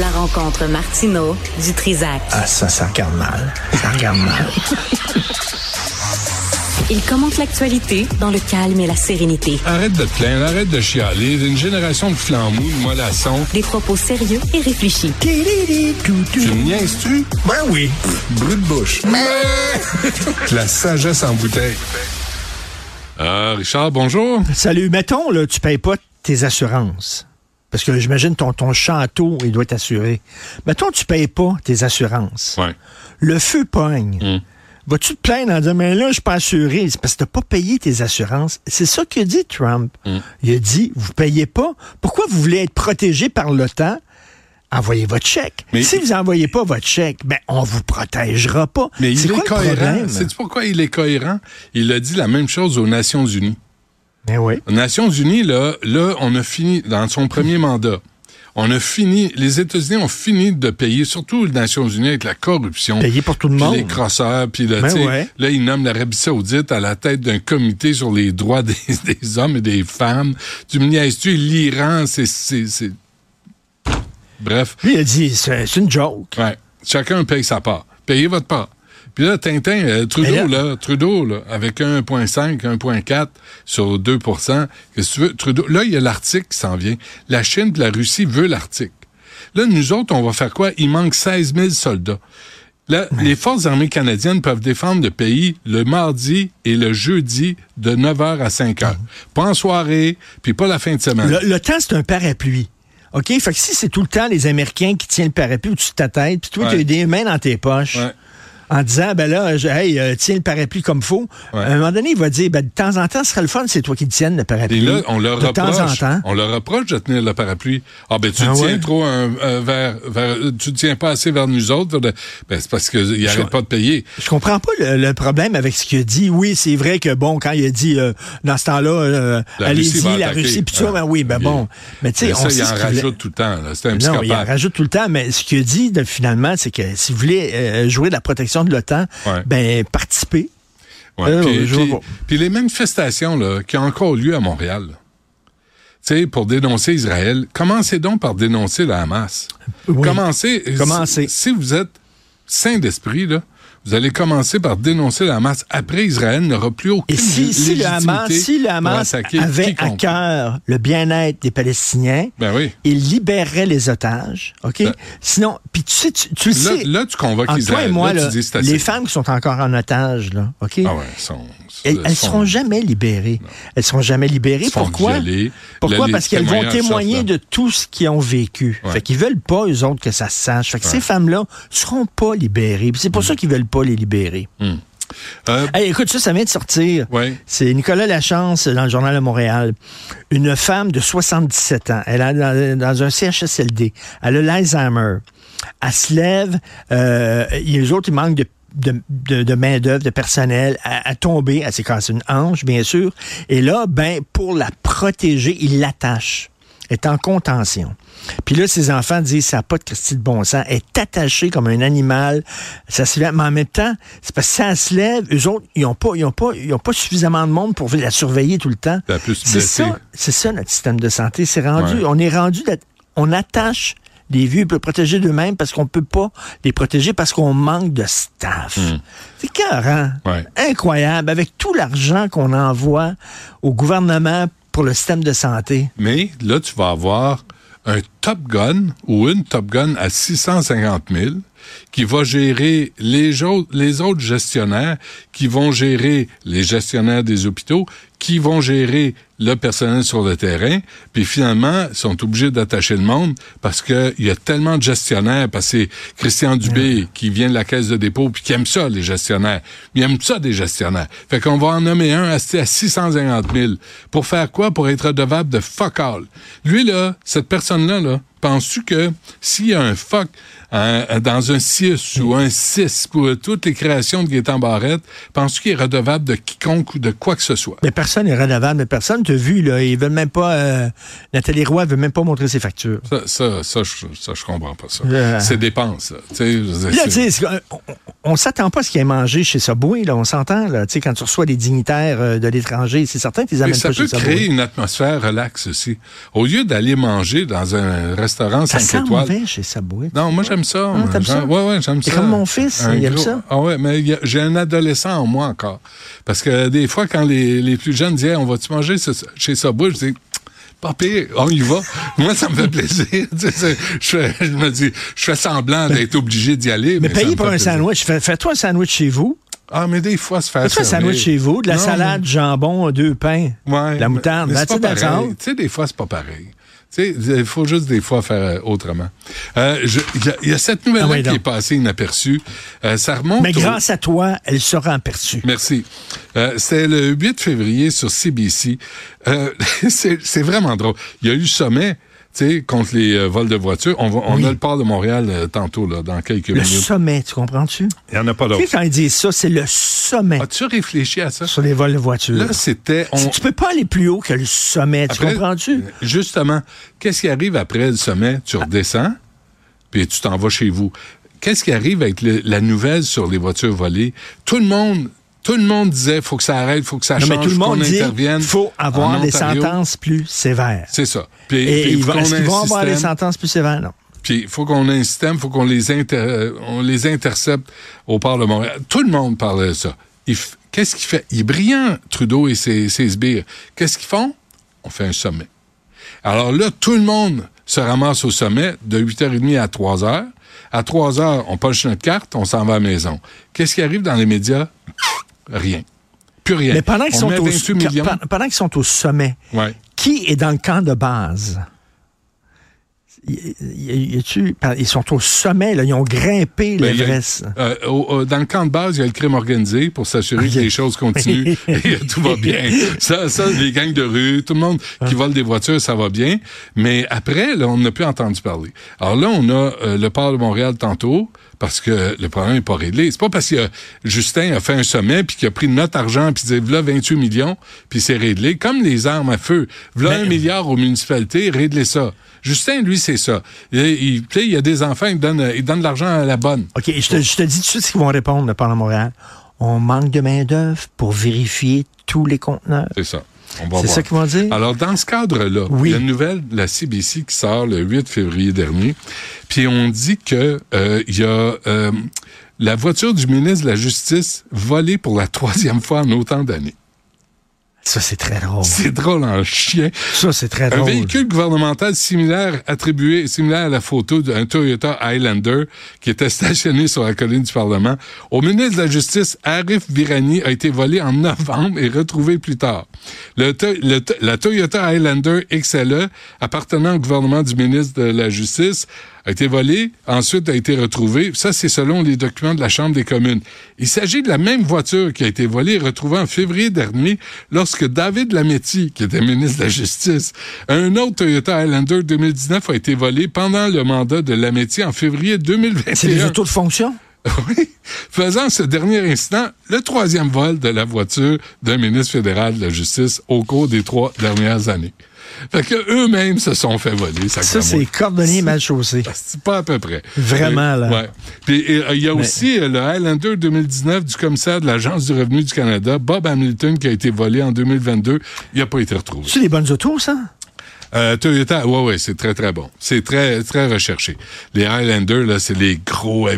La rencontre Martino du Trizac. Ah, ça, ça regarde mal. Ça regarde mal. Il commente l'actualité dans le calme et la sérénité. Arrête de te plaindre, arrête de chialer. Une génération de flambous, de mollassons. Des propos sérieux et réfléchis. Tu me niaises-tu? Ben oui. Brut de bouche. la sagesse en bouteille. Ah, Richard, bonjour. Salut. Mettons, là, tu payes pas tes assurances. Parce que j'imagine ton, ton château, il doit être assuré. Mettons, tu payes pas tes assurances. Ouais. Le feu pogne. Mm. Vas-tu te plaindre en disant, mais là, je suis pas assuré? C'est parce que t'as pas payé tes assurances. C'est ça que dit Trump. Mm. Il a dit, vous payez pas. Pourquoi vous voulez être protégé par l'OTAN? Envoyez votre chèque. Mais- si vous envoyez pas votre chèque, ben, on vous protégera pas. Mais C'est il quoi est le cohérent. Sais-tu pourquoi il est cohérent? Il a dit la même chose aux Nations Unies. Ben oui. Aux Nations Unies, là, là, on a fini, dans son premier mandat, on a fini, les États-Unis ont fini de payer, surtout les Nations Unies, avec la corruption. Payer pour tout le puis monde. les crosseurs, puis là, Ben tu sais, ouais. là, ils nomment l'Arabie Saoudite à la tête d'un comité sur les droits des, des hommes et des femmes. Tu me niaises-tu, l'Iran, c'est, c'est. Bref. Lui, il a dit, c'est c'est une joke. Ouais. Chacun paye sa part. Payez votre part. Puis là, Tintin, euh, Trudeau, là- là, Trudeau, là, avec 1,5, 1,4 sur 2 qu'est-ce que tu veux? Trudeau, là, il y a l'Arctique qui s'en vient. La Chine et la Russie veut l'Arctique. Là, nous autres, on va faire quoi? Il manque 16 000 soldats. Là, les forces armées canadiennes peuvent défendre le pays le mardi et le jeudi de 9h à 5h. Pas en soirée, puis pas la fin de semaine. Le, le temps, c'est un parapluie. OK? Fait que si c'est tout le temps les Américains qui tiennent le parapluie au-dessus de ta tête, puis toi, Ouais. tu as des mains dans tes poches, Ouais. En disant, ben là, je- hey, euh, tiens le parapluie comme faut, Ouais. à un moment donné, il va dire, ben de temps en temps, ce serait le fun, c'est toi qui le tiennes, le Et parapluie. là, on leur de temps en reproche, temps. on leur reproche de tenir le parapluie. Ah ben tu Ah tiens ouais? trop un, un vers, vers, tu tiens pas assez vers nous autres. vers le- ben c'est parce qu'ils n'arrêtent pas de payer. Je comprends pas le, le problème avec ce qu'il a dit. Oui, c'est vrai que, bon, quand il a dit, euh, dans ce temps-là, euh, allez-y, la attaquer. Russie, puis Ah. ben oui, ben bon. Mais tu sais, on il en rajoute tout le temps. là. C'est un Non, il en rajoute tout le temps, mais ce qu'il a dit, de- finalement, c'est que si vous voulez euh, jouer de la protection de l'OTAN, Ouais. ben, participez. Ouais, Euh, puis, puis- les manifestations là, qui ont encore lieu à Montréal, là, pour dénoncer Israël, commencez donc par dénoncer la Hamas. Oui. Commencez. Commencez. Si, si vous êtes sain d'esprit, là, vous allez commencer par dénoncer la Hamas. Après, Israël n'aura plus aucune Et si, si le Hamas, si le avait à cœur le bien-être des Palestiniens, Ben oui. il libérerait les otages, OK? Ben- Sinon, puis tu sais, tu, tu le Là, sais, là, tu convoques Israël. toi et moi, là, là, tu dis c'est assez. les femmes qui sont encore en otage, là, OK? Ah ouais, sont, Elles, sont- seront jamais libérées. Elles seront jamais libérées. Pourquoi? Pourquoi? Parce les qu'elles vont témoigner de tout ce qu'ils ont vécu. Ouais. Fait qu'ils veulent pas, eux autres, que ça se sache. Fait que ces femmes-là seront pas libérées. C'est Mm. pour ça qu'ils veulent pas les libérer. Euh, Hey, écoute, ça, ça vient de sortir. Ouais. C'est Nicolas Lachance dans le Journal de Montréal. Une femme de 77 ans. Elle est dans, un CHSLD. Elle a l'Alzheimer. Elle se lève. Euh, les autres, ils manquent de de, de, de main-d'œuvre, de personnel, à, à tomber, elle s'est une hanche, bien sûr. Et là, ben, pour la protéger, il l'attache. Est en contention. Puis là, ses enfants disent, ça n'a pas de Christie de bon sens. Elle est attachée comme un animal. Ça se lève. Mais en même temps, c'est parce que ça se lève, eux autres, ils n'ont pas, ils ont pas, ils ont pas suffisamment de monde pour la surveiller tout le temps. C'est ça, c'est ça notre système de santé. C'est rendu, Ouais. on est rendu, d'être- on attache les vieux les protéger d'eux-mêmes parce qu'on peut pas les protéger parce qu'on manque de staff. C'est carré. Hmm. Ouais. Incroyable. Avec tout l'argent qu'on envoie au gouvernement pour le système de santé. Mais là, tu vas avoir un Top Gun ou une Top Gun à 650 000 qui va gérer les autres, les autres gestionnaires, qui vont gérer les gestionnaires des hôpitaux, qui vont gérer le personnel sur le terrain, puis finalement, ils sont obligés d'attacher le monde parce que il y a tellement de gestionnaires, parce que c'est Christian Dubé qui vient de la caisse de dépôt, puis qui aime ça, les gestionnaires. Il aime ça, des gestionnaires. Fait qu'on va en nommer un à, à 650 000. Pour faire quoi? Pour être redevable de fuck all. Lui, là, cette personne-là, là, penses-tu que s'il y a un fuck un- dans un 6 ou un 6 pour toutes les créations de Gaétan Barrette, penses-tu qu'il est redevable de quiconque ou de quoi que ce soit? Mais personne n'est redevable, mais personne t'a vu, là. Ils veulent même pas, euh, Nathalie Roy veut même pas montrer ses factures. Ça, ça, ça, je, ça, je comprends pas ça. Euh. C'est dépenses, là. Là, c'est- on, on s'attend pas à ce qu'il y ait mangé chez Subway, là. On s'entend, là. Tu sais, quand tu reçois des dignitaires euh, de l'étranger, c'est certain que tu les Mais amènes ça pas peut chez créer Subway. une atmosphère relaxe aussi. Au lieu d'aller manger dans un restaurant Ça 5 sent étoiles. mauvais chez Subway. Non, moi j'aime ça. t'aimes ça? J'aime- Ouais, ouais, j'aime C'est ça. comme mon fils, Un il aime ça? Ah ouais, mais a- j'ai un adolescent en moi encore. Parce que des fois, quand les, les plus jeunes disaient, on va-tu manger ce- chez Subway, je dis, pas pire, on y va. Moi, ça me fait plaisir. Je, me dis, je fais semblant d'être obligé d'y aller. Mais, ça payez me pour un plaisir. sandwich. Fais- Fais-toi un sandwich chez vous. Ah, mais des fois, se faire Fais-toi un sandwich chez vous, de la Non, salade, du jambon, deux pains, Ouais, de la mais- moutarde. mais all. Tu sais, des fois, c'est pas pareil. Il faut juste des fois faire euh, autrement. Euh, Il y, a- il y a cette nouvelle-là Ah oui, qui est passée inaperçue. Euh, ça remonte Mais au- grâce à toi, elle sera aperçue. Merci. Euh, C'était le 8 février sur CBC. Euh, c'est c'est vraiment drôle. Il y a eu le sommet sais, contre les euh, vols de voitures. On, va, on Oui. a le port de Montréal euh, tantôt, là, dans quelques Le minutes. sommet, tu comprends-tu? Il n'y en a pas Tu d'autre. sais, quand ils disent ça, c'est le sommet As-tu réfléchi à ça? sur les vols de voitures. Là, c'était... on- Tu peux pas aller plus haut que le sommet, tu comprends-tu? Justement, qu'est-ce qui arrive après le sommet? Tu redescends, puis tu t'en vas chez vous. Qu'est-ce qui arrive avec le- la nouvelle sur les voitures volées? Tout le monde, tout le monde disait, faut que ça arrête, faut que ça Non, change, mais tout le monde dit intervienne. faut avoir des sentences plus sévères. C'est ça. Puis, Et puis faut vont- est-ce qu'ils avoir des sentences plus sévères? Non. Puis il faut qu'on ait un système, il faut qu'on les, inter- on les intercepte au port de Montréal. Tout le monde parlait de ça. Il Qu'est-ce qu'il fait? Il est brillant, Trudeau et ses, ses sbires. Qu'est-ce qu'ils font? On fait un sommet. Alors là, tout le monde se ramasse au sommet de 8h30 à 3h. À 3h, on poche notre carte, on s'en va à la maison. Qu'est-ce qui arrive dans les médias? Rien. Plus rien. Mais pendant qu'ils on sont, au, 28 millions. pe- pendant qu'ils sont au sommet, Ouais. qui est dans le camp de base? Ils sont au sommet, là, ils ont grimpé Ben, l'Everest. euh, au- dans le camp de base, il y a le crime organisé pour s'assurer Ok. que les choses continuent et tout va bien. Ça, ça, les gangs de rue, tout le monde qui vole des voitures, ça va bien. Mais après, là, on n'a plus entendu parler. Alors là, on a euh, le port de Montréal tantôt parce que le problème n'est pas réglé. C'est pas parce que euh, Justin a fait un sommet puis qu'il a pris notre argent puis dit voilà 28 millions puis c'est réglé. Comme les armes à feu, voilà un milliard aux municipalités, réglez ça. Justin, lui, c'est ça. Il, il, y a des enfants, il donne, il donne de l'argent à la bonne. OK, je te, je te dis tout de suite ce qu'ils vont répondre le Parlement Montréal. On manque de main-d'œuvre pour vérifier tous les conteneurs. C'est ça. C'est ça qu'ils vont dire? Alors, dans ce cadre-là, Oui. il y a une nouvelle de la CBC qui sort le 8 février dernier. Puis on dit que euh, il y a euh, la voiture du ministre de la Justice volée pour la troisième fois en autant d'années. Ça, c'est très drôle. C'est drôle en chien. Ça, c'est très Un drôle. véhicule gouvernemental similaire attribué, similaire à la photo d'un Toyota Highlander qui était stationné sur la colline du Parlement, au ministre de la Justice, Arif Virani, a été volé en novembre et retrouvé plus tard. Le, la Toyota Highlander XLE, appartenant au gouvernement du ministre de la Justice, a été volé, ensuite a été retrouvé. Ça, c'est selon les documents de la Chambre des communes. Il s'agit de la même voiture qui a été volée et retrouvée en février dernier lorsque David Lametti, qui était ministre de la Justice, un autre Toyota Highlander 2019 a été volé pendant le mandat de Lametti en février C'est des 2021. autos de fonction? Oui, faisant ce dernier incident le troisième vol de la voiture d'un ministre fédéral de la Justice au cours des trois dernières années. Fait que eux-mêmes se sont fait voler. Ça, Ça, c'est cordonnier mal chaussé. c'est pas à peu près. Vraiment, là. Ouais. Puis euh, il y a Mais- aussi euh, le Highlander 2019 du commissaire de l'Agence du revenu du Canada, Bob Hamilton, qui a été volé en 2022. Il n'a pas été retrouvé. C'est des bonnes autos, ça? Euh, Toyota, ouais, ouais, c'est très, très bon. C'est très, très recherché. Les Highlander, là, c'est les gros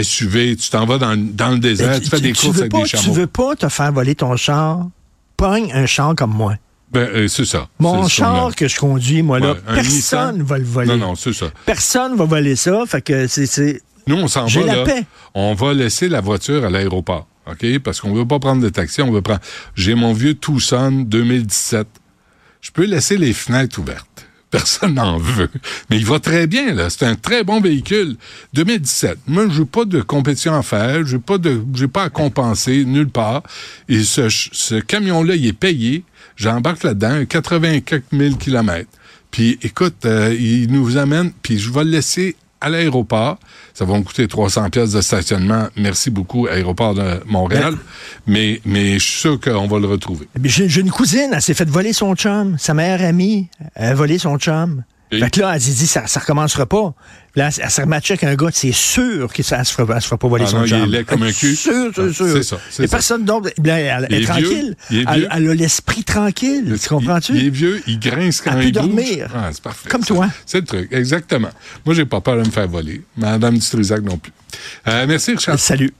SUV. Tu t'en vas dans, dans le désert, tu, fais des courses avec pas, des tu chameaux. veux pas te faire voler ton char? Pogne un char comme moi. Ben, euh, c'est ça. Mon char que je conduis, moi, là, Ouais, personne Nissan? va le voler. Non, non, c'est ça. Personne va voler ça. Fait que c'est- c'est. Nous, on s'en va, la là. paix. On va laisser la voiture à l'aéroport. OK? Parce qu'on veut pas prendre de taxi, on veut prendre. J'ai mon vieux Tucson 2017. Je peux laisser les fenêtres ouvertes. Personne n'en veut. Mais il va très bien, là. C'est un très bon véhicule. 2017. Moi, j'ai pas de compétition à faire. J'ai pas de, pas à compenser nulle part. Et ce, ce camion-là, il est payé. J'embarque là-dedans, 80 quelques mille kilomètres. Puis, écoute, euh, il nous amène, puis je vais le laisser à l'aéroport. Ça va me coûter 300 pièces de stationnement. Merci beaucoup, aéroport de Montréal. Mais, mais je suis sûr qu'on va le retrouver. J'ai j'ai une cousine, elle s'est fait voler son chum. Sa meilleure amie a volé son chum. Fait que là, elle dit, ça, ça recommencera pas. Là, elle s'est rematchée avec un gars, c'est sûr que ça elle se fera, se fera pas voler Ah son non, il est comme un cul. Sûr, sûr, Ah, sûr. c'est ça, c'est Et ça. personne d'autre. Là, Elle, est est tranquille. vieux, Elle, a l'esprit tranquille. Tu comprends-tu? Il, est vieux, il grince quand Elle il peut bouge. dormir. Ah, c'est parfait. Comme Ça, toi. C'est le truc, exactement. Moi, j'ai pas peur de me faire voler. Madame Dutrisac non plus. Euh, merci, Richard. Salut.